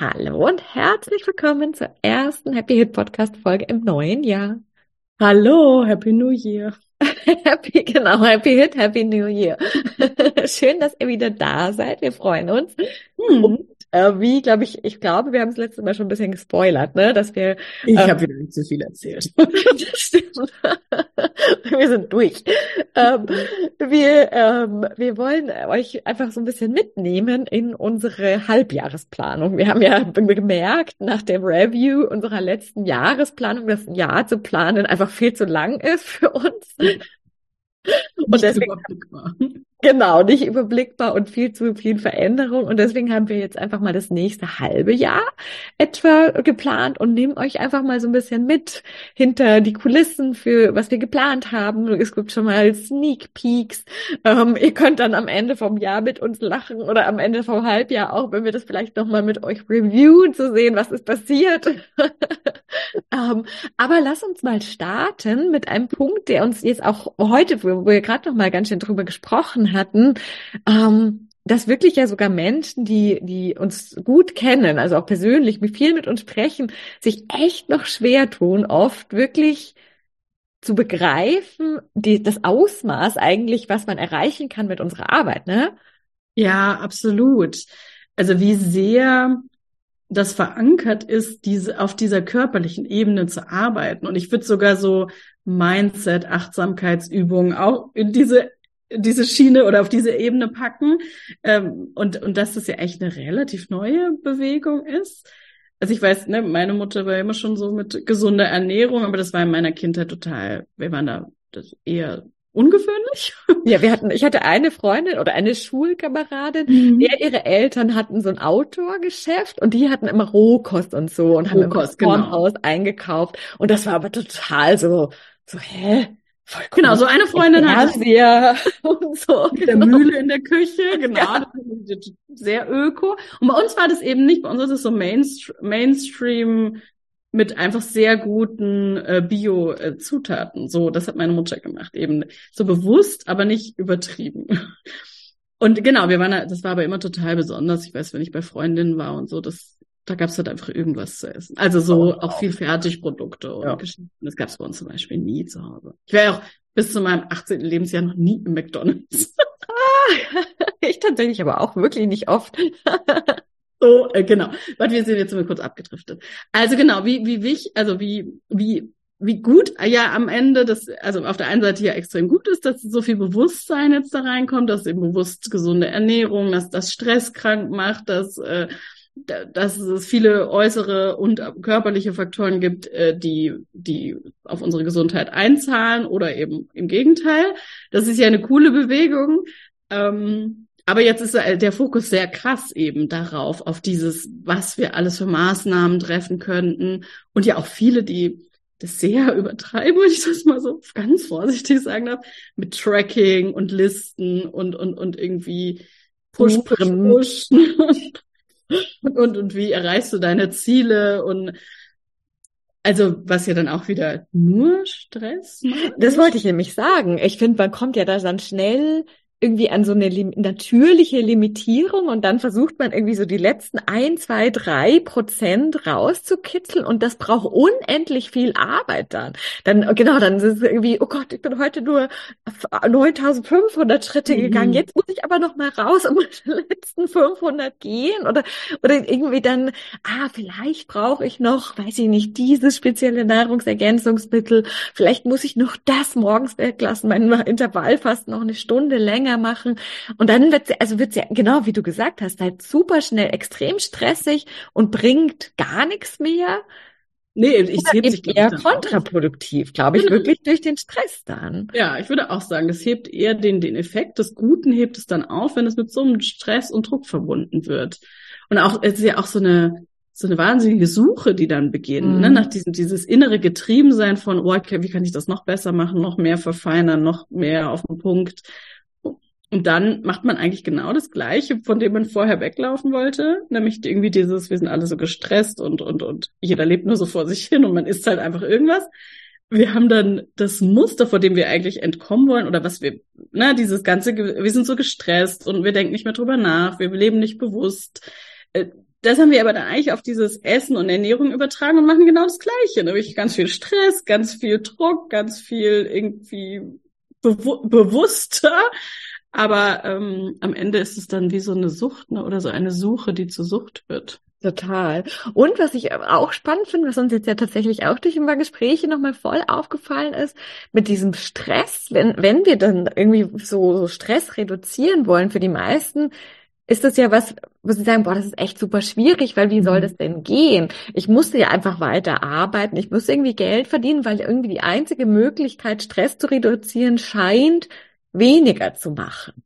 Hallo und herzlich willkommen zur ersten Happy Hit Podcast Folge im neuen Jahr. Hallo, Happy New Year. happy, genau, Happy Hit, Happy New Year. Schön, dass ihr wieder da seid. Wir freuen uns. Hm. Äh, wie, glaube ich, ich glaube, wir haben es letztes Mal schon ein bisschen gespoilert, ne, dass wir. Ich ähm, habe wieder nicht so viel erzählt. wir sind durch. Ähm, wir, ähm, wir wollen euch einfach so ein bisschen mitnehmen in unsere Halbjahresplanung. Wir haben ja gemerkt, nach der Review unserer letzten Jahresplanung, dass ein Jahr zu planen einfach viel zu lang ist für uns. Und deswegen, Genau, nicht überblickbar und viel zu viel Veränderung. Und deswegen haben wir jetzt einfach mal das nächste halbe Jahr etwa geplant und nehmen euch einfach mal so ein bisschen mit hinter die Kulissen für was wir geplant haben. Es gibt schon mal Sneak Peeks. Ähm, ihr könnt dann am Ende vom Jahr mit uns lachen oder am Ende vom Halbjahr auch, wenn wir das vielleicht nochmal mit euch reviewen, zu sehen, was ist passiert. ähm, aber lass uns mal starten mit einem Punkt, der uns jetzt auch heute, wo wir gerade noch mal ganz schön drüber gesprochen hatten, ähm, dass wirklich ja sogar Menschen, die, die uns gut kennen, also auch persönlich, mit viel mit uns sprechen, sich echt noch schwer tun, oft wirklich zu begreifen, die, das Ausmaß eigentlich, was man erreichen kann mit unserer Arbeit, ne? Ja, absolut. Also wie sehr das verankert ist, diese, auf dieser körperlichen Ebene zu arbeiten. Und ich würde sogar so Mindset, Achtsamkeitsübungen auch in diese diese Schiene oder auf diese Ebene packen. Ähm, und, und dass das ja echt eine relativ neue Bewegung ist. Also ich weiß, ne, meine Mutter war immer schon so mit gesunder Ernährung, aber das war in meiner Kindheit total, wir waren da das eher ungewöhnlich. Ja, wir hatten, ich hatte eine Freundin oder eine Schulkameradin, mhm. der ihre Eltern hatten so ein Outdoor-Geschäft und die hatten immer Rohkost und so und Rohkost, haben im Kornhaus genau. eingekauft und das war aber total so, so, hä? Genau, so eine Freundin hat und so. Mit genau. der Mühle in der Küche, genau. Ja. Sehr öko. Und bei uns war das eben nicht, bei uns ist es so Mainstream mit einfach sehr guten äh, Bio-Zutaten. So, das hat meine Mutter gemacht. Eben so bewusst, aber nicht übertrieben. Und genau, wir waren, das war aber immer total besonders. Ich weiß, wenn ich bei Freundinnen war und so, das da gab es halt einfach irgendwas zu essen. Also so oh, auch viel Fertigprodukte und ja. Geschichten. Das gab es bei uns zum Beispiel nie zu Hause. Ich wäre auch bis zu meinem 18. Lebensjahr noch nie im McDonalds. ich tatsächlich aber auch wirklich nicht oft. so, äh, genau. Warte, wir sind jetzt mal kurz abgedriftet. Also genau, wie, wie wichtig, also wie, wie, wie gut ja am Ende das, also auf der einen Seite ja extrem gut ist, dass so viel Bewusstsein jetzt da reinkommt, dass eben bewusst gesunde Ernährung, dass das Stress krank macht, dass äh, dass es viele äußere und körperliche Faktoren gibt, äh, die, die auf unsere Gesundheit einzahlen oder eben im Gegenteil. Das ist ja eine coole Bewegung. Ähm, aber jetzt ist der Fokus sehr krass eben darauf, auf dieses, was wir alles für Maßnahmen treffen könnten. Und ja auch viele, die das sehr übertreiben, wenn ich das mal so ganz vorsichtig sagen darf, mit Tracking und Listen und, und, und irgendwie Push, Push, Push. und, und wie erreichst du deine Ziele und also, was ja dann auch wieder nur Stress macht. Das wollte ich nämlich sagen. Ich finde, man kommt ja da dann schnell irgendwie an so eine lim natürliche Limitierung und dann versucht man irgendwie so die letzten ein, zwei, drei Prozent rauszukitzeln und das braucht unendlich viel Arbeit dann. Dann, genau, dann ist es irgendwie, oh Gott, ich bin heute nur 9500 Schritte mhm. gegangen, jetzt muss ich aber noch mal raus und die letzten 500 gehen oder, oder irgendwie dann, ah, vielleicht brauche ich noch, weiß ich nicht, dieses spezielle Nahrungsergänzungsmittel, vielleicht muss ich noch das morgens weglassen, mein Intervall fast noch eine Stunde länger machen. Und dann wird sie, also wird sie, genau wie du gesagt hast, halt super schnell extrem stressig und bringt gar nichts mehr. Nee, ich sehe sich eher kontraproduktiv, glaube ich, genau. wirklich durch den Stress dann. Ja, ich würde auch sagen, das hebt eher den, den Effekt des Guten hebt es dann auf, wenn es mit so einem Stress und Druck verbunden wird. Und auch, es ist ja auch so eine, so eine wahnsinnige Suche, die dann beginnt, ne? mhm. ne? nach diesem, dieses innere Getriebensein von, oh, okay, wie kann ich das noch besser machen, noch mehr verfeinern, noch mehr auf den Punkt. Und dann macht man eigentlich genau das Gleiche, von dem man vorher weglaufen wollte, nämlich irgendwie dieses, wir sind alle so gestresst und, und, und jeder lebt nur so vor sich hin und man isst halt einfach irgendwas. Wir haben dann das Muster, vor dem wir eigentlich entkommen wollen oder was wir, na, dieses ganze, wir sind so gestresst und wir denken nicht mehr drüber nach, wir leben nicht bewusst. Äh, das haben wir aber dann eigentlich auf dieses Essen und Ernährung übertragen und machen genau das Gleiche. Nämlich ganz viel Stress, ganz viel Druck, ganz viel irgendwie bewu bewusster aber ähm, am Ende ist es dann wie so eine Sucht ne, oder so eine Suche, die zur Sucht wird. Total. Und was ich auch spannend finde, was uns jetzt ja tatsächlich auch durch immer Gespräche nochmal voll aufgefallen ist, mit diesem Stress, wenn, wenn wir dann irgendwie so, so Stress reduzieren wollen für die meisten, ist das ja was, wo sie sagen, boah, das ist echt super schwierig, weil wie soll mhm. das denn gehen? Ich musste ja einfach weiter arbeiten, ich muss irgendwie Geld verdienen, weil irgendwie die einzige Möglichkeit, Stress zu reduzieren, scheint, weniger zu machen.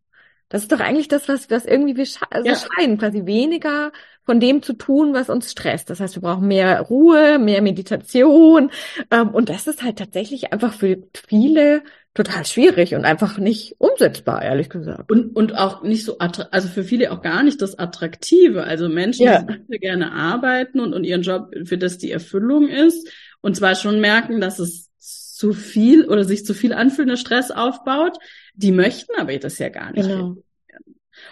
Das ist doch eigentlich das, was, was irgendwie wir also ja. scheinen, quasi weniger von dem zu tun, was uns stresst. Das heißt, wir brauchen mehr Ruhe, mehr Meditation. Ähm, und das ist halt tatsächlich einfach für viele total schwierig und einfach nicht umsetzbar, ehrlich gesagt. Und, und auch nicht so, also für viele auch gar nicht das Attraktive. Also Menschen, ja. die gerne arbeiten und, und ihren Job, für das die Erfüllung ist, und zwar schon merken, dass es zu viel oder sich zu viel anfühlender Stress aufbaut, die möchten aber das ja gar nicht. Genau.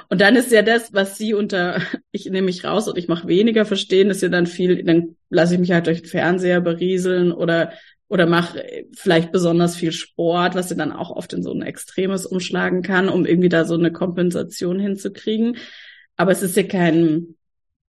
Und dann ist ja das, was sie unter, ich nehme mich raus und ich mache weniger verstehen, ist ja dann viel, dann lasse ich mich halt durch den Fernseher berieseln oder oder mache vielleicht besonders viel Sport, was ja dann auch oft in so ein Extremes umschlagen kann, um irgendwie da so eine Kompensation hinzukriegen. Aber es ist ja kein,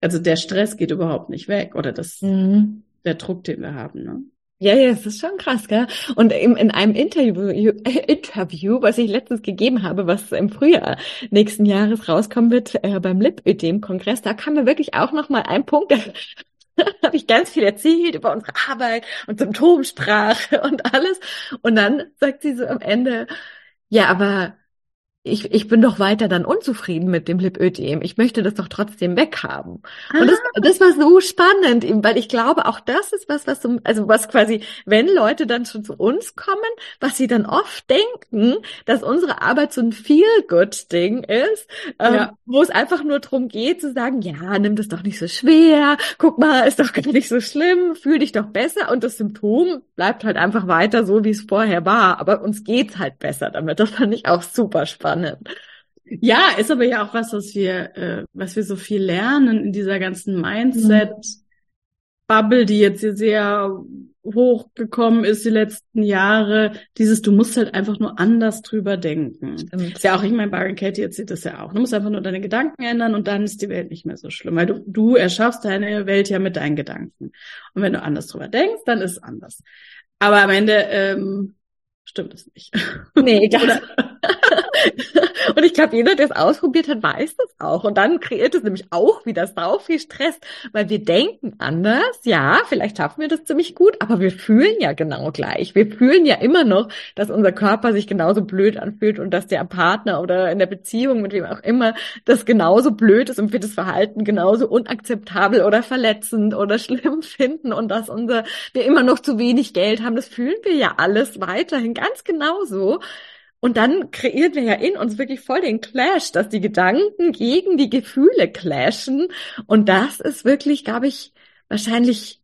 also der Stress geht überhaupt nicht weg oder das, mhm. der Druck, den wir haben. Ne? Ja, ja, es ist schon krass, gell? Und in, in einem Interview, Interview, was ich letztens gegeben habe, was im Frühjahr nächsten Jahres rauskommen wird, äh, beim Lipödem-Kongress, da kam mir wirklich auch noch mal ein Punkt, da habe ich ganz viel erzählt über unsere Arbeit und Symptomsprache und alles. Und dann sagt sie so am Ende, ja, aber ich, ich bin doch weiter dann unzufrieden mit dem Lipödem. Ich möchte das doch trotzdem weghaben. Ah. Und das, ah. das war so spannend, weil ich glaube, auch das ist was, was so, also was quasi, wenn Leute dann schon zu uns kommen, was sie dann oft denken, dass unsere Arbeit so ein Feel-Good-Ding ist, ähm, ja. wo es einfach nur darum geht zu sagen, ja, nimm das doch nicht so schwer, guck mal, ist doch gar nicht so schlimm, fühl dich doch besser und das Symptom bleibt halt einfach weiter so, wie es vorher war. Aber uns geht's halt besser damit. Das fand ich auch super spannend spannend. Ja, ist aber ja auch was, was wir, äh, was wir so viel lernen in dieser ganzen Mindset-Bubble, die jetzt hier sehr hochgekommen ist die letzten Jahre. Dieses, du musst halt einfach nur anders drüber denken. Stimmt. Ist ja auch, ich meine, Byron Katie erzählt das ja auch. Du musst einfach nur deine Gedanken ändern und dann ist die Welt nicht mehr so schlimm, weil du, du erschaffst deine Welt ja mit deinen Gedanken. Und wenn du anders drüber denkst, dann ist es anders. Aber am Ende ähm, stimmt es nicht. Nee, das, und ich glaube, jeder, der es ausprobiert hat, weiß das auch. Und dann kreiert es nämlich auch wieder sau viel Stress, weil wir denken anders. Ja, vielleicht schaffen wir das ziemlich gut, aber wir fühlen ja genau gleich. Wir fühlen ja immer noch, dass unser Körper sich genauso blöd anfühlt und dass der Partner oder in der Beziehung mit wem auch immer das genauso blöd ist und wir das Verhalten genauso unakzeptabel oder verletzend oder schlimm finden und dass unser, wir immer noch zu wenig Geld haben. Das fühlen wir ja alles weiterhin ganz genauso. Und dann kreiert wir ja in uns wirklich voll den Clash, dass die Gedanken gegen die Gefühle clashen. Und das ist wirklich, glaube ich, wahrscheinlich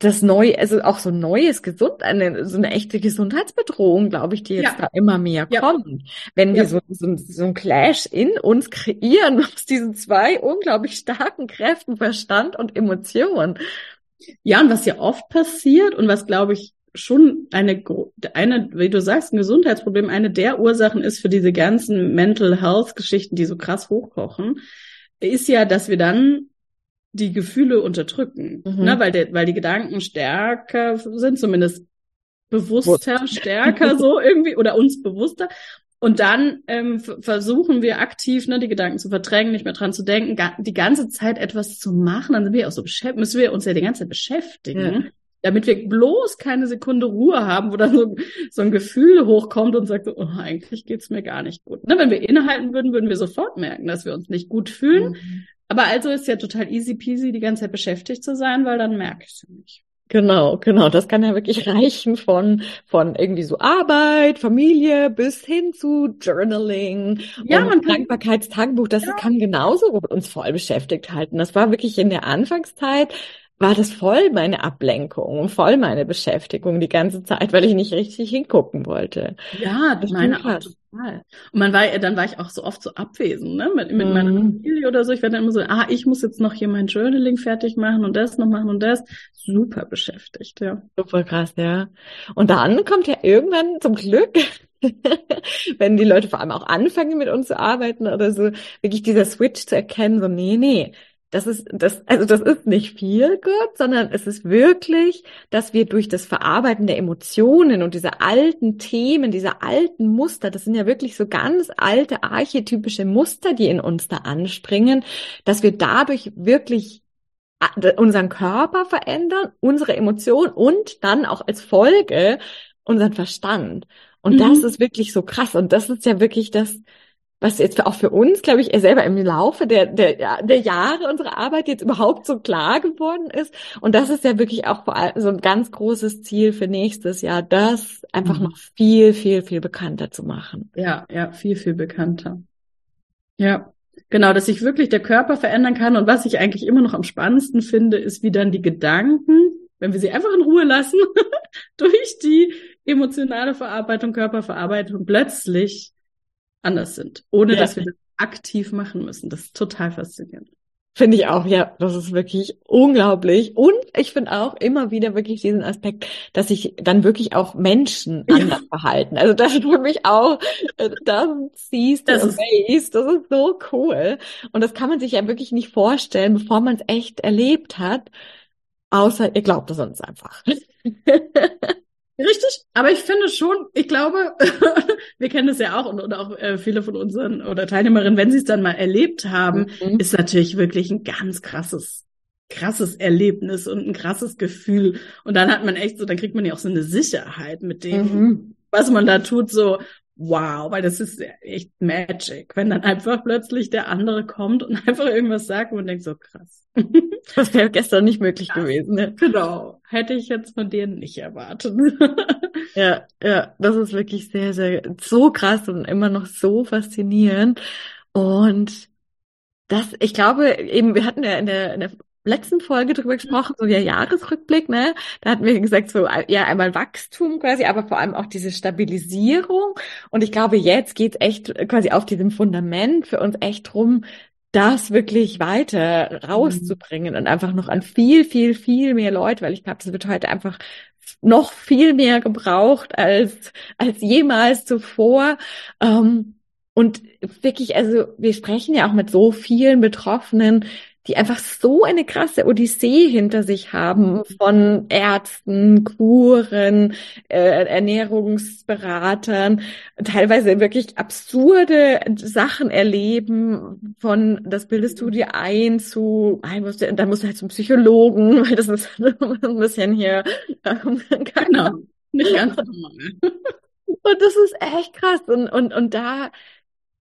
das neue, also auch so neues Gesund, eine, so eine echte Gesundheitsbedrohung, glaube ich, die jetzt ja. da immer mehr ja. kommt. Wenn wir so, so, so ein Clash in uns kreieren aus diesen zwei unglaublich starken Kräften, Verstand und Emotion. Ja, und was ja oft passiert und was, glaube ich, schon eine, eine, wie du sagst, ein Gesundheitsproblem, eine der Ursachen ist für diese ganzen Mental Health Geschichten, die so krass hochkochen, ist ja, dass wir dann die Gefühle unterdrücken, mhm. ne, weil, der, weil die Gedanken stärker sind, zumindest bewusster, Bewusst. stärker so irgendwie oder uns bewusster. Und dann ähm, versuchen wir aktiv, ne, die Gedanken zu verdrängen, nicht mehr dran zu denken, ga die ganze Zeit etwas zu machen. Dann sind wir auch so beschäftigt, müssen wir uns ja die ganze Zeit beschäftigen. Ja damit wir bloß keine Sekunde Ruhe haben, wo dann so, so ein Gefühl hochkommt und sagt, oh, eigentlich geht's mir gar nicht gut. Ne? Wenn wir innehalten würden, würden wir sofort merken, dass wir uns nicht gut fühlen. Mhm. Aber also ist ja total easy peasy, die ganze Zeit beschäftigt zu sein, weil dann merke ich es nicht. Genau, genau. Das kann ja wirklich reichen von, von irgendwie so Arbeit, Familie bis hin zu Journaling ja, und Dankbarkeitstagebuch. Das ja. kann genauso uns voll beschäftigt halten. Das war wirklich in der Anfangszeit war das voll meine Ablenkung und voll meine Beschäftigung die ganze Zeit, weil ich nicht richtig hingucken wollte. Ja, das meine auch total. Und man war, dann war ich auch so oft so abwesend, ne, mit, mit mm. meiner mhm. Familie oder so. Ich werde dann immer so, ah, ich muss jetzt noch hier mein Journaling fertig machen und das noch machen und das. Super beschäftigt, ja. Super krass, ja. Und dann kommt ja irgendwann zum Glück wenn die Leute vor allem auch anfangen mit uns zu arbeiten oder so, wirklich dieser Switch zu erkennen, so, nee, nee, das ist, das, also das ist nicht viel gut, sondern es ist wirklich, dass wir durch das Verarbeiten der Emotionen und diese alten Themen, diese alten Muster, das sind ja wirklich so ganz alte archetypische Muster, die in uns da anspringen, dass wir dadurch wirklich unseren Körper verändern, unsere Emotionen und dann auch als Folge unseren Verstand. Und mhm. das ist wirklich so krass. Und das ist ja wirklich das, was jetzt auch für uns, glaube ich, selber im Laufe der, der, der Jahre unserer Arbeit jetzt überhaupt so klar geworden ist. Und das ist ja wirklich auch vor allem so ein ganz großes Ziel für nächstes Jahr, das einfach mhm. noch viel, viel, viel bekannter zu machen. Ja, ja, viel, viel bekannter. Ja. Genau, dass sich wirklich der Körper verändern kann. Und was ich eigentlich immer noch am spannendsten finde, ist, wie dann die Gedanken, wenn wir sie einfach in Ruhe lassen, durch die emotionale Verarbeitung, Körperverarbeitung plötzlich anders sind, ohne ja. dass wir das aktiv machen müssen. Das ist total faszinierend. Finde ich auch, ja, das ist wirklich unglaublich. Und ich finde auch immer wieder wirklich diesen Aspekt, dass sich dann wirklich auch Menschen ja. anders verhalten. Also das ist für mich auch, äh, das siehst das ist, das ist so cool. Und das kann man sich ja wirklich nicht vorstellen, bevor man es echt erlebt hat. Außer ihr glaubt es uns einfach. Richtig, aber ich finde schon, ich glaube, wir kennen das ja auch und, und auch äh, viele von unseren oder Teilnehmerinnen, wenn sie es dann mal erlebt haben, mhm. ist natürlich wirklich ein ganz krasses, krasses Erlebnis und ein krasses Gefühl. Und dann hat man echt so, dann kriegt man ja auch so eine Sicherheit mit dem, mhm. was man da tut, so, wow, weil das ist echt Magic, wenn dann einfach plötzlich der andere kommt und einfach irgendwas sagt und man denkt so krass. Das wäre gestern nicht möglich ja, gewesen. Ne? Genau, hätte ich jetzt von dir nicht erwartet. Ja, ja, das ist wirklich sehr, sehr so krass und immer noch so faszinierend. Und das, ich glaube, eben, wir hatten ja in der, in der letzten Folge drüber gesprochen, so der Jahresrückblick, ne? Da hatten wir gesagt, so ja, einmal Wachstum quasi, aber vor allem auch diese Stabilisierung. Und ich glaube, jetzt geht's echt quasi auf diesem Fundament für uns echt drum, das wirklich weiter rauszubringen mhm. und einfach noch an viel, viel, viel mehr Leute, weil ich glaube, das wird heute einfach noch viel mehr gebraucht als, als jemals zuvor. Ähm, und wirklich, also wir sprechen ja auch mit so vielen Betroffenen, die einfach so eine krasse Odyssee hinter sich haben von Ärzten, Kuren, äh, Ernährungsberatern, teilweise wirklich absurde Sachen erleben, von das bildest du dir ein zu, ah, musst du, da musst du halt zum Psychologen, weil das ist ein bisschen hier, ähm, genau, nicht ganz normal. Und das ist echt krass. Und, und, und da,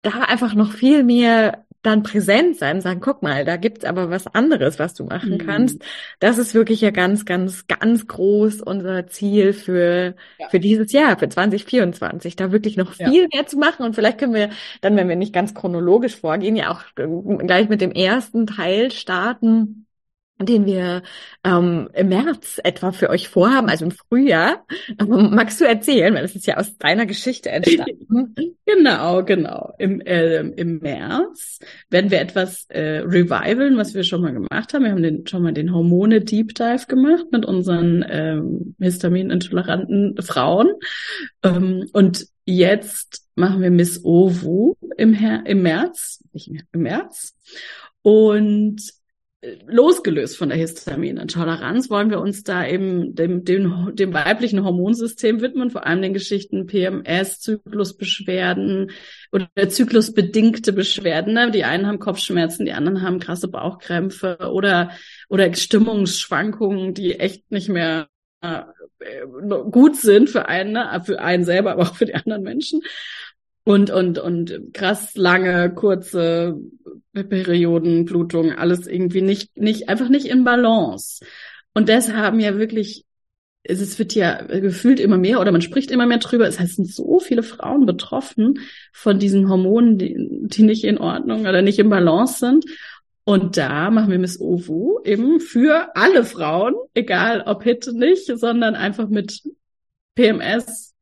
da einfach noch viel mehr dann präsent sein und sagen, guck mal, da gibt's aber was anderes, was du machen mhm. kannst. Das ist wirklich ja ganz, ganz, ganz groß unser Ziel für, ja. für dieses Jahr, für 2024, da wirklich noch viel ja. mehr zu machen. Und vielleicht können wir dann, wenn wir nicht ganz chronologisch vorgehen, ja auch gleich mit dem ersten Teil starten den wir ähm, im März etwa für euch vorhaben, also im Frühjahr. Ähm, magst du erzählen, weil das ist ja aus deiner Geschichte entstanden. genau, genau. Im, äh, Im März werden wir etwas äh, revivalen, was wir schon mal gemacht haben. Wir haben den, schon mal den Hormone Deep Dive gemacht mit unseren ähm, histaminintoleranten Frauen. Ähm, und jetzt machen wir Miss Ovu im, Her im März, nicht mehr, im März. Und losgelöst von der Histaminintoleranz wollen wir uns da eben dem, dem, dem weiblichen Hormonsystem widmen, vor allem den Geschichten PMS, Zyklusbeschwerden oder zyklusbedingte Beschwerden. Ne? Die einen haben Kopfschmerzen, die anderen haben krasse Bauchkrämpfe oder, oder Stimmungsschwankungen, die echt nicht mehr äh, gut sind für einen, ne? für einen selber, aber auch für die anderen Menschen und und und krass lange kurze Perioden Blutung alles irgendwie nicht nicht einfach nicht in Balance und das haben ja wirklich es wird ja gefühlt immer mehr oder man spricht immer mehr drüber. Es heißt, sind so viele Frauen betroffen von diesen Hormonen, die, die nicht in Ordnung oder nicht im Balance sind. Und da machen wir Miss Ovu eben für alle Frauen, egal ob Hit nicht, sondern einfach mit PMS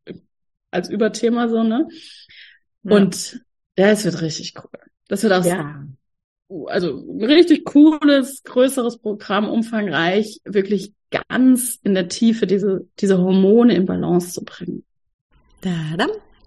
als Überthema so, ne? Ja. Und ja, es wird richtig cool. Das wird auch ja. also ein richtig cooles, größeres Programm, umfangreich, wirklich ganz in der Tiefe diese, diese Hormone in Balance zu bringen. Da, da.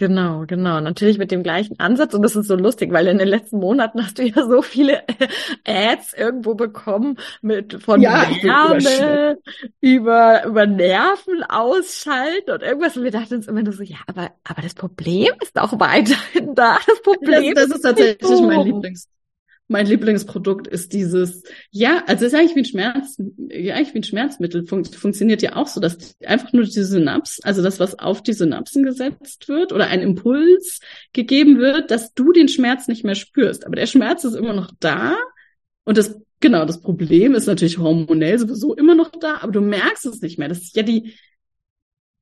Genau, genau. Natürlich mit dem gleichen Ansatz. Und das ist so lustig, weil in den letzten Monaten hast du ja so viele Ads irgendwo bekommen mit von ja, Wärme über, über Nerven ausschalten und irgendwas. Und wir dachten uns immer nur so, ja, aber, aber das Problem ist auch weiterhin da. Das Problem das, das ist tatsächlich mein Lieblings mein Lieblingsprodukt ist dieses, ja, also es ist eigentlich wie ein Schmerz, ja, eigentlich wie ein Schmerzmittel, fun funktioniert ja auch so, dass einfach nur die Synaps, also das, was auf die Synapsen gesetzt wird oder ein Impuls gegeben wird, dass du den Schmerz nicht mehr spürst. Aber der Schmerz ist immer noch da und das, genau, das Problem ist natürlich hormonell sowieso immer noch da, aber du merkst es nicht mehr. Das ist ja die,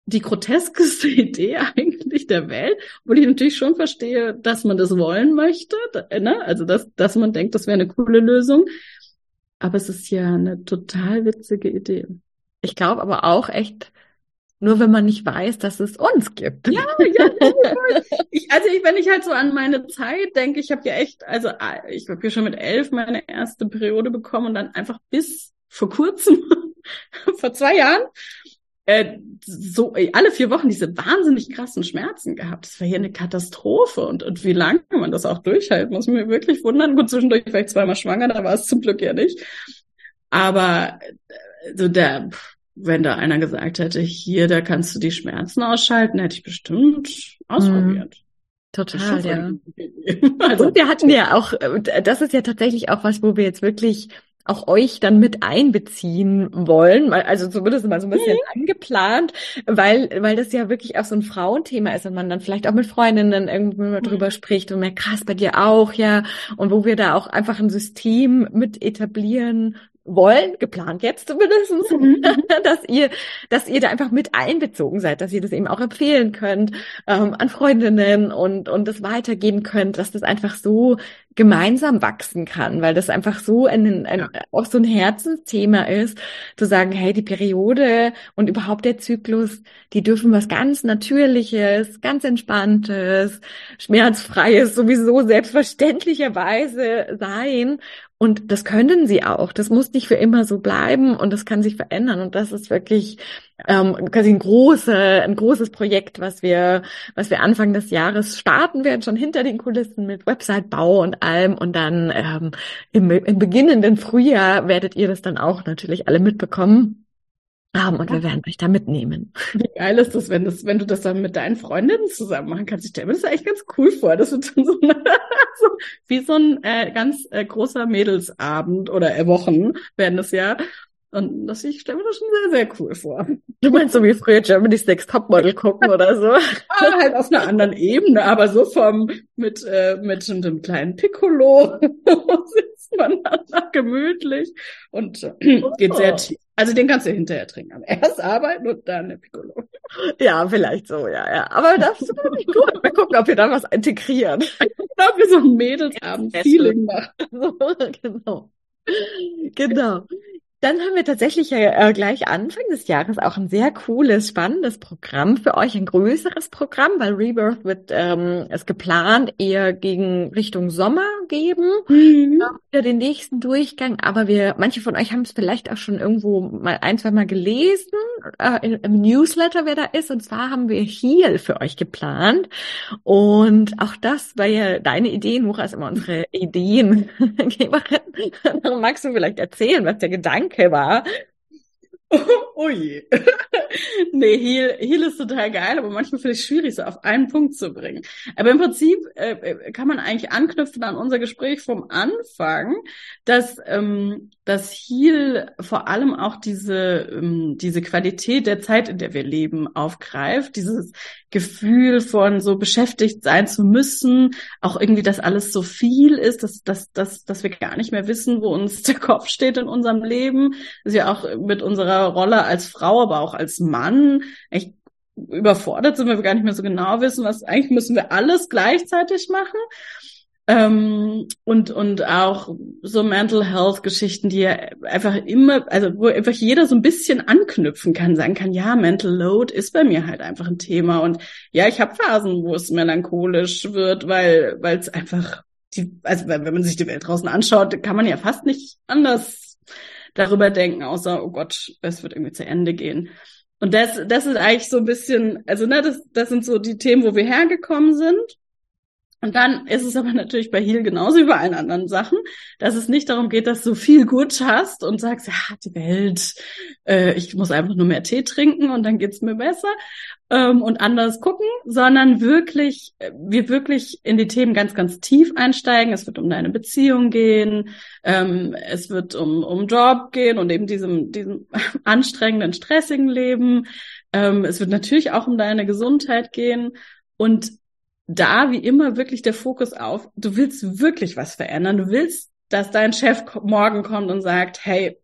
die groteskeste Idee eigentlich der Welt, obwohl ich natürlich schon verstehe, dass man das wollen möchte, ne? also dass, dass man denkt, das wäre eine coole Lösung. Aber es ist ja eine total witzige Idee. Ich glaube aber auch echt, nur wenn man nicht weiß, dass es uns gibt. Ja, ja. ich, also ich, wenn ich halt so an meine Zeit denke, ich habe ja echt, also ich habe ja schon mit elf meine erste Periode bekommen und dann einfach bis vor kurzem, vor zwei Jahren, äh, so alle vier Wochen diese wahnsinnig krassen Schmerzen gehabt. Das war hier eine Katastrophe und, und wie lange man das auch durchhält, muss mir wirklich wundern. Gut, zwischendurch war ich zweimal schwanger, da war es zum Glück ja nicht. Aber äh, so der, wenn da einer gesagt hätte, hier, da kannst du die Schmerzen ausschalten, hätte ich bestimmt ausprobiert. Mhm. Total, ja. also, und wir hatten ja auch, äh, das ist ja tatsächlich auch was, wo wir jetzt wirklich auch euch dann mit einbeziehen wollen, also zumindest mal so ein bisschen mhm. angeplant, weil, weil das ja wirklich auch so ein Frauenthema ist und man dann vielleicht auch mit Freundinnen irgendwie mal drüber mhm. spricht und merkt, krass, bei dir auch, ja, und wo wir da auch einfach ein System mit etablieren wollen, geplant jetzt zumindest, mhm. dass ihr, dass ihr da einfach mit einbezogen seid, dass ihr das eben auch empfehlen könnt ähm, an Freundinnen und und das weitergeben könnt, dass das einfach so gemeinsam wachsen kann, weil das einfach so ein, ein auch so ein Herzensthema ist, zu sagen, hey, die Periode und überhaupt der Zyklus, die dürfen was ganz Natürliches, ganz Entspanntes, Schmerzfreies, sowieso selbstverständlicherweise sein und das können sie auch. Das muss nicht für immer so bleiben und das kann sich verändern. Und das ist wirklich ähm, quasi ein, große, ein großes Projekt, was wir, was wir Anfang des Jahres starten werden, schon hinter den Kulissen mit Website-Bau und allem. Und dann ähm, im, im beginnenden Frühjahr werdet ihr das dann auch natürlich alle mitbekommen haben und wir werden euch da mitnehmen. Wie geil ist das, wenn das, wenn du das dann mit deinen Freundinnen zusammen machen kannst? Ich stelle mir das eigentlich ganz cool vor. Das wird dann so, eine, so wie so ein äh, ganz äh, großer Mädelsabend oder äh, Wochen werden das ja. Und das, ich stelle mir das schon sehr, sehr cool vor. Du meinst so wie früher Germany's Next Topmodel gucken oder so? ah, halt auf einer anderen Ebene, aber so vom, mit, äh, mit einem kleinen Piccolo sitzt man dann gemütlich und äh, geht sehr oh. tief. Also den kannst du hinterher trinken. Erst arbeiten und dann eine Piccolo. Ja, vielleicht so, ja, ja. Aber das ist wirklich gut. Wir gucken, ob wir da was integrieren. ob wir so ein Mädelsabend-Feeling machen. genau. Genau. Dann haben wir tatsächlich äh, gleich Anfang des Jahres auch ein sehr cooles, spannendes Programm für euch, ein größeres Programm, weil Rebirth wird ähm, es geplant eher gegen Richtung Sommer geben, mhm. äh, den nächsten Durchgang. Aber wir, manche von euch haben es vielleicht auch schon irgendwo mal ein, zwei Mal gelesen äh, im Newsletter, wer da ist. Und zwar haben wir Heal für euch geplant. Und auch das war ja deine Idee, Nora ist immer unsere Ideengeberin. Magst du vielleicht erzählen, was der Gedanke Gedanke war. Oh je. nee, Heal, Heal ist total geil, aber manchmal finde ich es schwierig, so auf einen Punkt zu bringen. Aber im Prinzip äh, äh, kann man eigentlich anknüpfen an unser Gespräch vom Anfang, dass, ähm, dass Heal vor allem auch diese, ähm, diese Qualität der Zeit, in der wir leben, aufgreift. Dieses Gefühl von so beschäftigt sein zu müssen, auch irgendwie, dass alles so viel ist, dass, dass, dass, dass wir gar nicht mehr wissen, wo uns der Kopf steht in unserem Leben, dass wir auch mit unserer Rolle als Frau, aber auch als Mann echt überfordert sind, weil wir gar nicht mehr so genau wissen, was eigentlich müssen wir alles gleichzeitig machen. Ähm, und, und auch so Mental Health Geschichten, die ja einfach immer, also wo einfach jeder so ein bisschen anknüpfen kann, sagen kann, ja, Mental Load ist bei mir halt einfach ein Thema. Und ja, ich habe Phasen, wo es melancholisch wird, weil weil es einfach die, also wenn man sich die Welt draußen anschaut, kann man ja fast nicht anders darüber denken, außer, oh Gott, es wird irgendwie zu Ende gehen. Und das, das ist eigentlich so ein bisschen, also ne, das, das sind so die Themen, wo wir hergekommen sind. Und dann ist es aber natürlich bei Heal genauso wie bei allen anderen Sachen, dass es nicht darum geht, dass du viel gut hast und sagst, ja, die Welt, äh, ich muss einfach nur mehr Tee trinken und dann geht's mir besser ähm, und anders gucken, sondern wirklich, äh, wir wirklich in die Themen ganz, ganz tief einsteigen. Es wird um deine Beziehung gehen, ähm, es wird um, um Job gehen und eben diesem, diesem anstrengenden, stressigen Leben. Ähm, es wird natürlich auch um deine Gesundheit gehen und da wie immer wirklich der Fokus auf, du willst wirklich was verändern. Du willst, dass dein Chef morgen kommt und sagt, hey,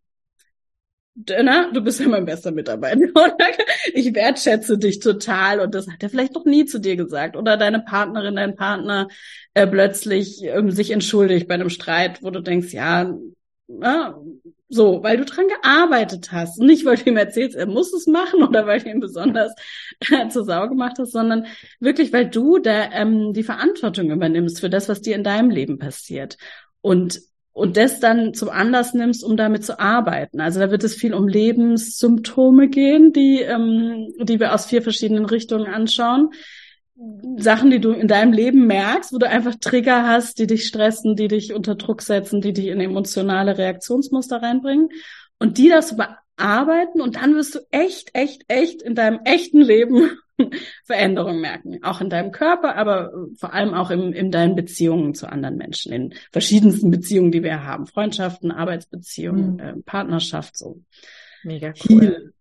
na, du bist ja mein bester Mitarbeiter. ich wertschätze dich total und das hat er vielleicht noch nie zu dir gesagt. Oder deine Partnerin, dein Partner äh, plötzlich ähm, sich entschuldigt bei einem Streit, wo du denkst, ja, na, so, weil du dran gearbeitet hast. nicht, weil du ihm erzählst, er muss es machen oder weil du ihn besonders äh, zur Sau gemacht hast, sondern wirklich, weil du da ähm, die Verantwortung übernimmst für das, was dir in deinem Leben passiert. Und und das dann zum Anlass nimmst, um damit zu arbeiten. Also da wird es viel um Lebenssymptome gehen, die, ähm, die wir aus vier verschiedenen Richtungen anschauen. Sachen, die du in deinem Leben merkst, wo du einfach Trigger hast, die dich stressen, die dich unter Druck setzen, die dich in emotionale Reaktionsmuster reinbringen und die das bearbeiten und dann wirst du echt, echt, echt in deinem echten Leben Veränderungen merken. Auch in deinem Körper, aber vor allem auch im, in deinen Beziehungen zu anderen Menschen, in verschiedensten Beziehungen, die wir haben. Freundschaften, Arbeitsbeziehungen, mhm. äh, Partnerschaft, so. Mega cool.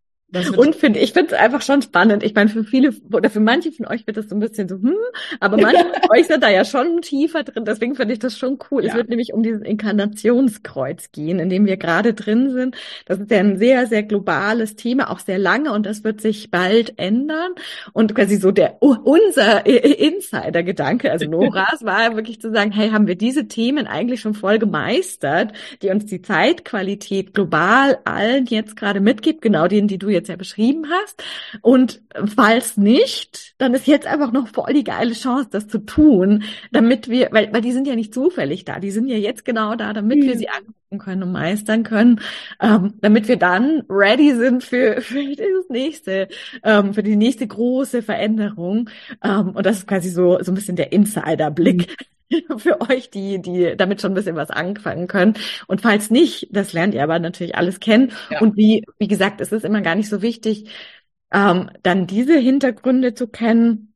Und finde ich finde es einfach schon spannend. Ich meine, für viele oder für manche von euch wird das so ein bisschen so, hm, aber manche von euch sind da ja schon tiefer drin. Deswegen finde ich das schon cool. Ja. Es wird nämlich um dieses Inkarnationskreuz gehen, in dem wir gerade drin sind. Das ist ja ein sehr, sehr globales Thema, auch sehr lange und das wird sich bald ändern. Und quasi so der unser Insider-Gedanke, also Noras, war wirklich zu sagen, hey, haben wir diese Themen eigentlich schon voll gemeistert, die uns die Zeitqualität global allen jetzt gerade mitgibt, genau denen, die du jetzt jetzt ja beschrieben hast. Und falls nicht, dann ist jetzt einfach noch voll die geile Chance, das zu tun, damit wir, weil, weil die sind ja nicht zufällig da, die sind ja jetzt genau da, damit mhm. wir sie angucken können und meistern können, ähm, damit wir dann ready sind für, für das nächste, ähm, für die nächste große Veränderung. Ähm, und das ist quasi so, so ein bisschen der Insider-Blick. Für euch, die, die damit schon ein bisschen was anfangen können. Und falls nicht, das lernt ihr aber natürlich alles kennen. Ja. Und wie, wie gesagt, es ist immer gar nicht so wichtig, ähm, dann diese Hintergründe zu kennen.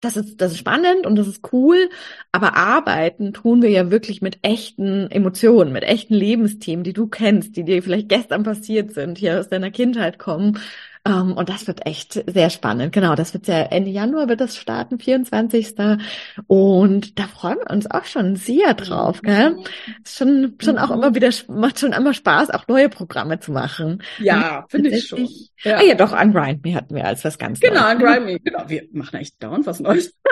Das ist, das ist spannend und das ist cool, aber arbeiten tun wir ja wirklich mit echten Emotionen, mit echten Lebensthemen, die du kennst, die dir vielleicht gestern passiert sind, hier aus deiner Kindheit kommen ähm, und das wird echt sehr spannend. Genau, das wird ja Ende Januar wird das starten, 24. Und da freuen wir uns auch schon sehr drauf, gell? Ist schon, schon auch immer wieder, macht schon immer Spaß, auch neue Programme zu machen. Ja, finde ich schon. Ja. Ah ja, doch, Ungrind Me hatten wir als was ganz Genau, Ungrind Me, genau. Wir machen echt dauernd was Neues.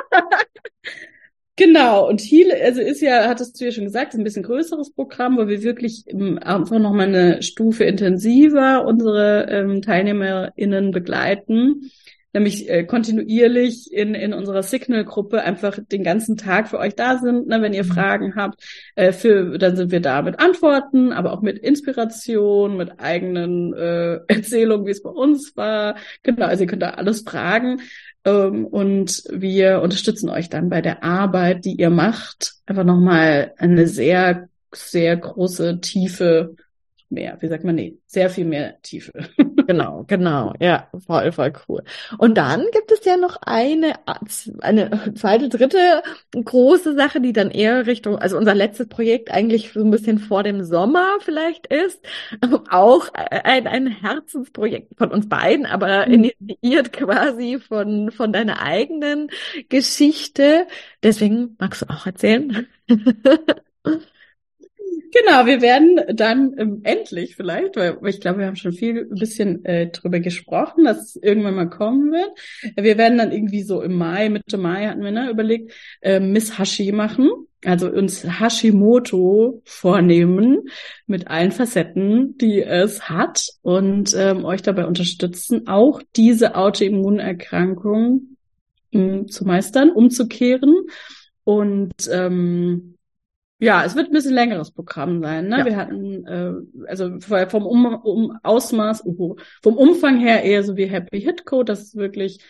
Genau, und Heal, also ist ja, hattest du ja schon gesagt, ist ein bisschen größeres Programm, wo wir wirklich einfach nochmal eine Stufe intensiver unsere ähm, TeilnehmerInnen begleiten, nämlich äh, kontinuierlich in, in unserer Signal-Gruppe einfach den ganzen Tag für euch da sind, ne, wenn ihr mhm. Fragen habt, äh, für, dann sind wir da mit Antworten, aber auch mit Inspiration, mit eigenen äh, Erzählungen, wie es bei uns war. Genau, also ihr könnt da alles fragen. Ähm, und wir unterstützen euch dann bei der Arbeit, die ihr macht, einfach nochmal eine sehr, sehr große, tiefe mehr, wie sagt man, nee, sehr viel mehr Tiefe. genau, genau, ja, voll, voll cool. Und dann gibt es ja noch eine, eine zweite, dritte große Sache, die dann eher Richtung, also unser letztes Projekt eigentlich so ein bisschen vor dem Sommer vielleicht ist, auch ein, ein Herzensprojekt von uns beiden, aber mhm. initiiert quasi von, von deiner eigenen Geschichte. Deswegen magst du auch erzählen? Genau, wir werden dann ähm, endlich vielleicht, weil, ich glaube, wir haben schon viel ein bisschen äh, drüber gesprochen, dass es irgendwann mal kommen wird. Wir werden dann irgendwie so im Mai, Mitte Mai hatten wir ne, überlegt, äh, Miss Hashi machen, also uns Hashimoto vornehmen mit allen Facetten, die es hat und ähm, euch dabei unterstützen, auch diese Autoimmunerkrankung mh, zu meistern, umzukehren und ähm, ja, es wird ein bisschen längeres Programm sein. Ne? Ja. Wir hatten äh, also vom um, um Ausmaß, uh, vom Umfang her eher so wie Happy Hit Code. Das ist wirklich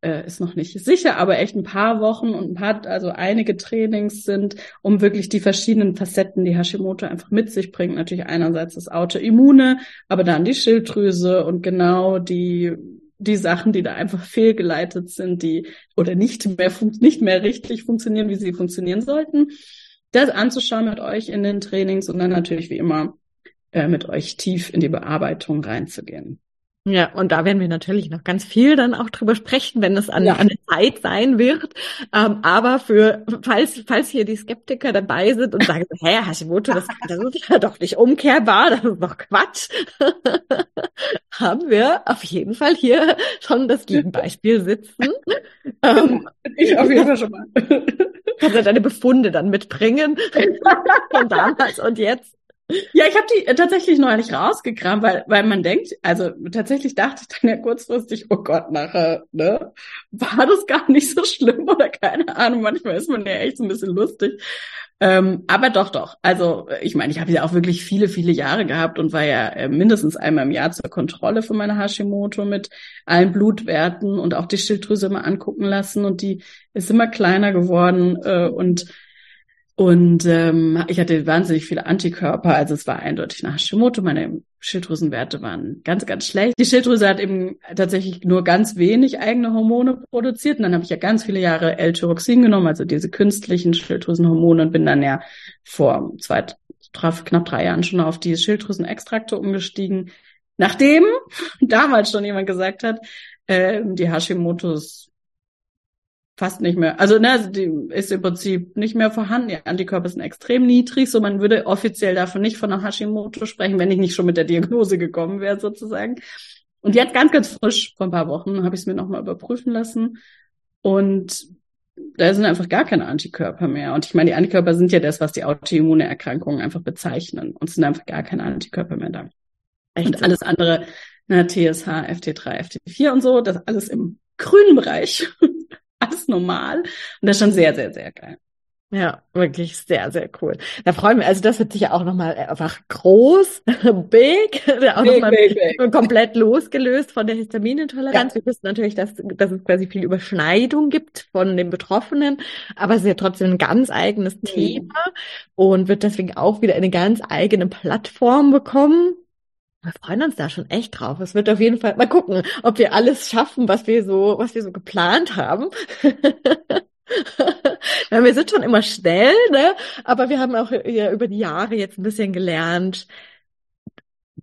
äh, ist noch nicht sicher, aber echt ein paar Wochen und ein paar, also einige Trainings sind, um wirklich die verschiedenen Facetten, die Hashimoto einfach mit sich bringt. Natürlich einerseits das Autoimmune, aber dann die Schilddrüse und genau die die Sachen, die da einfach fehlgeleitet sind, die oder nicht mehr nicht mehr richtig funktionieren, wie sie funktionieren sollten das anzuschauen mit euch in den Trainings und dann natürlich wie immer äh, mit euch tief in die Bearbeitung reinzugehen. Ja, und da werden wir natürlich noch ganz viel dann auch drüber sprechen, wenn es an, ja. an der Zeit sein wird. Ähm, aber für, falls, falls hier die Skeptiker dabei sind und sagen, hä, Hashimoto, das, das ist ja doch nicht umkehrbar, das ist doch Quatsch, haben wir auf jeden Fall hier schon das Gegenbeispiel sitzen. ähm, ich auf jeden Fall schon mal. Kannst du deine Befunde dann mitbringen von damals und jetzt? Ja, ich habe die äh, tatsächlich neulich rausgekramt, weil, weil man denkt, also tatsächlich dachte ich dann ja kurzfristig, oh Gott, nachher, ne, war das gar nicht so schlimm oder keine Ahnung, manchmal ist man ja echt so ein bisschen lustig. Ähm, aber doch, doch. Also ich meine, ich habe ja auch wirklich viele, viele Jahre gehabt und war ja äh, mindestens einmal im Jahr zur Kontrolle für meine Hashimoto mit allen Blutwerten und auch die Schilddrüse mal angucken lassen und die ist immer kleiner geworden äh, und Und ähm, ich hatte wahnsinnig viele Antikörper, also es war eindeutig nach Hashimoto. Meine Schilddrüsenwerte waren ganz, ganz schlecht. Die Schilddrüse hat eben tatsächlich nur ganz wenig eigene Hormone produziert. Und dann habe ich ja ganz viele Jahre L-Tyroxin genommen, also diese künstlichen Schilddrüsenhormone, und bin dann ja vor zwei, knapp drei Jahren schon auf die Schilddrüsenextrakte umgestiegen. Nachdem damals schon jemand gesagt hat, äh, die Hashimotos fast nicht mehr. Also, ne, also die ist im Prinzip nicht mehr vorhanden. Die Antikörper sind extrem niedrig, so man würde offiziell davon nicht von einer Hashimoto sprechen, wenn ich nicht schon mit der Diagnose gekommen wäre, sozusagen. Und jetzt ganz, ganz frisch, vor ein paar Wochen, habe ich es mir nochmal überprüfen lassen. Und da sind einfach gar keine Antikörper mehr. Und ich meine, die Antikörper sind ja das, was die autoimmune Erkrankungen einfach bezeichnen. Und es sind einfach gar keine Antikörper mehr da. Echt? Und alles andere, ne, TSH, FT3, FT4 und so, das alles im grünen Bereich. Alles normal. Und das ist schon sehr, sehr, sehr geil. Ja, wirklich sehr, sehr cool. Da freuen wir, also das wird sich ja auch nochmal einfach groß, big, auch nochmal komplett losgelöst von der Histaminintoleranz. Ja. Wir wissen natürlich, dass, dass es quasi viel Überschneidung gibt von den Betroffenen, aber es ist ja trotzdem ein ganz eigenes mhm. Thema und wird deswegen auch wieder eine ganz eigene Plattform bekommen. Wir freuen uns da schon echt drauf. Es wird auf jeden Fall mal gucken, ob wir alles schaffen, was wir so, was wir so geplant haben. ja, wir sind schon immer schnell, ne? Aber wir haben auch ja, über die Jahre jetzt ein bisschen gelernt,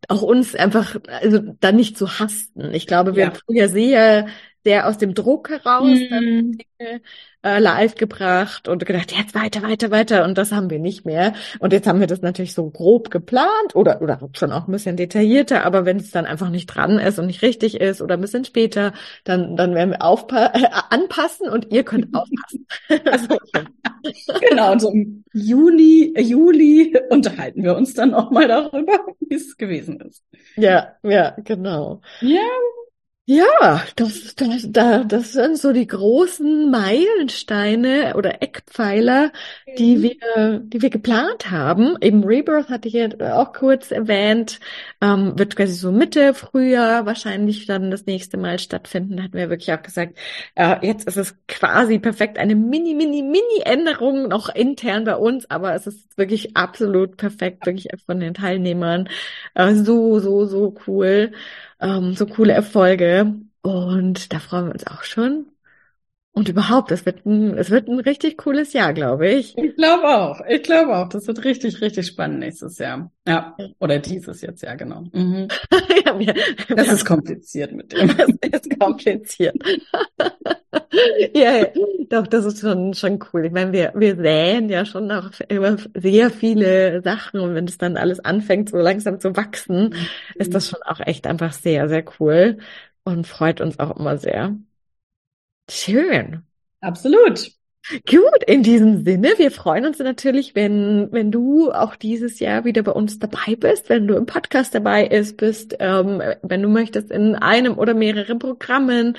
auch uns einfach, also da nicht zu hasten. Ich glaube, wir ja. früher sehr, sehr aus dem Druck heraus mhm. Dinge äh, live gebracht und gedacht, jetzt weiter, weiter, weiter. Und das haben wir nicht mehr. Und jetzt haben wir das natürlich so grob geplant oder, oder schon auch ein bisschen detaillierter. Aber wenn es dann einfach nicht dran ist und nicht richtig ist oder ein bisschen später, dann, dann werden wir aufpa äh, anpassen und ihr könnt aufpassen. also, genau, und so im Juni, Juli unterhalten wir uns dann auch mal darüber, wie es gewesen ist. Ja, ja, genau. Ja, ja, das, das, da, das sind so die großen Meilensteine oder Eckpfeiler, die mhm. wir, die wir geplant haben. Eben Rebirth hatte ich ja auch kurz erwähnt, ähm, wird quasi so Mitte Frühjahr wahrscheinlich dann das nächste Mal stattfinden. Da hatten wir wirklich auch gesagt, äh, jetzt ist es quasi perfekt, eine mini, mini, mini Änderung noch intern bei uns, aber es ist wirklich absolut perfekt, wirklich von den Teilnehmern. Äh, so, so, so cool ähm, so coole Erfolge. Und da freuen wir uns auch schon. Und überhaupt, es wird ein, es wird ein richtig cooles Jahr, glaube ich. Ich glaube auch. Ich glaube auch. Das wird richtig, richtig spannend nächstes Jahr. Ja. Oder dieses jetzt, ja, genau. Mhm. ja, wir, das ist kompliziert mit dem. Das ist kompliziert. ja, doch, das ist schon, schon cool. Ich meine, wir, wir säen ja schon noch immer sehr viele Sachen und wenn es dann alles anfängt, so langsam zu wachsen, mhm. ist das schon auch echt einfach sehr, sehr cool und freut uns auch immer sehr. Schön. Absolut. Gut, in diesem Sinne, wir freuen uns natürlich, wenn, wenn du auch dieses Jahr wieder bei uns dabei bist, wenn du im Podcast dabei ist, bist, ähm, wenn du möchtest in einem oder mehreren Programmen,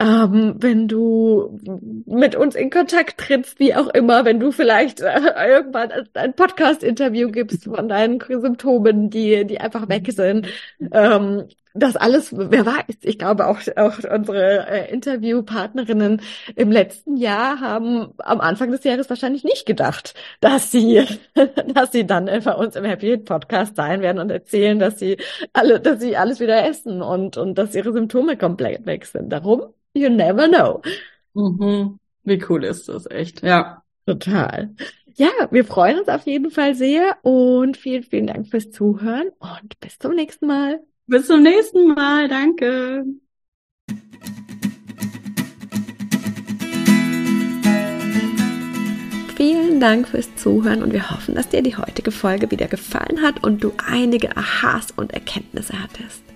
ähm, wenn du mit uns in Kontakt trittst, wie auch immer, wenn du vielleicht äh, irgendwann ein Podcast-Interview gibst von deinen Symptomen, die, die einfach weg sind. Ähm, das alles, wer weiß, ich glaube auch, auch unsere äh, Interviewpartnerinnen im letzten Jahr haben am Anfang des Jahres wahrscheinlich nicht gedacht, dass sie, dass sie dann bei uns im Happy Hit Podcast sein werden und erzählen, dass sie alle, dass sie alles wieder essen und, und dass ihre Symptome komplett weg sind. Darum, you never know. Mhm. Wie cool ist das, echt. Ja. Total. Ja, wir freuen uns auf jeden Fall sehr und vielen, vielen Dank fürs Zuhören und bis zum nächsten Mal. Bis zum nächsten Mal. Danke. Vielen Dank fürs Zuhören und wir hoffen, dass dir die heutige Folge wieder gefallen hat und du einige Aha's und Erkenntnisse hattest.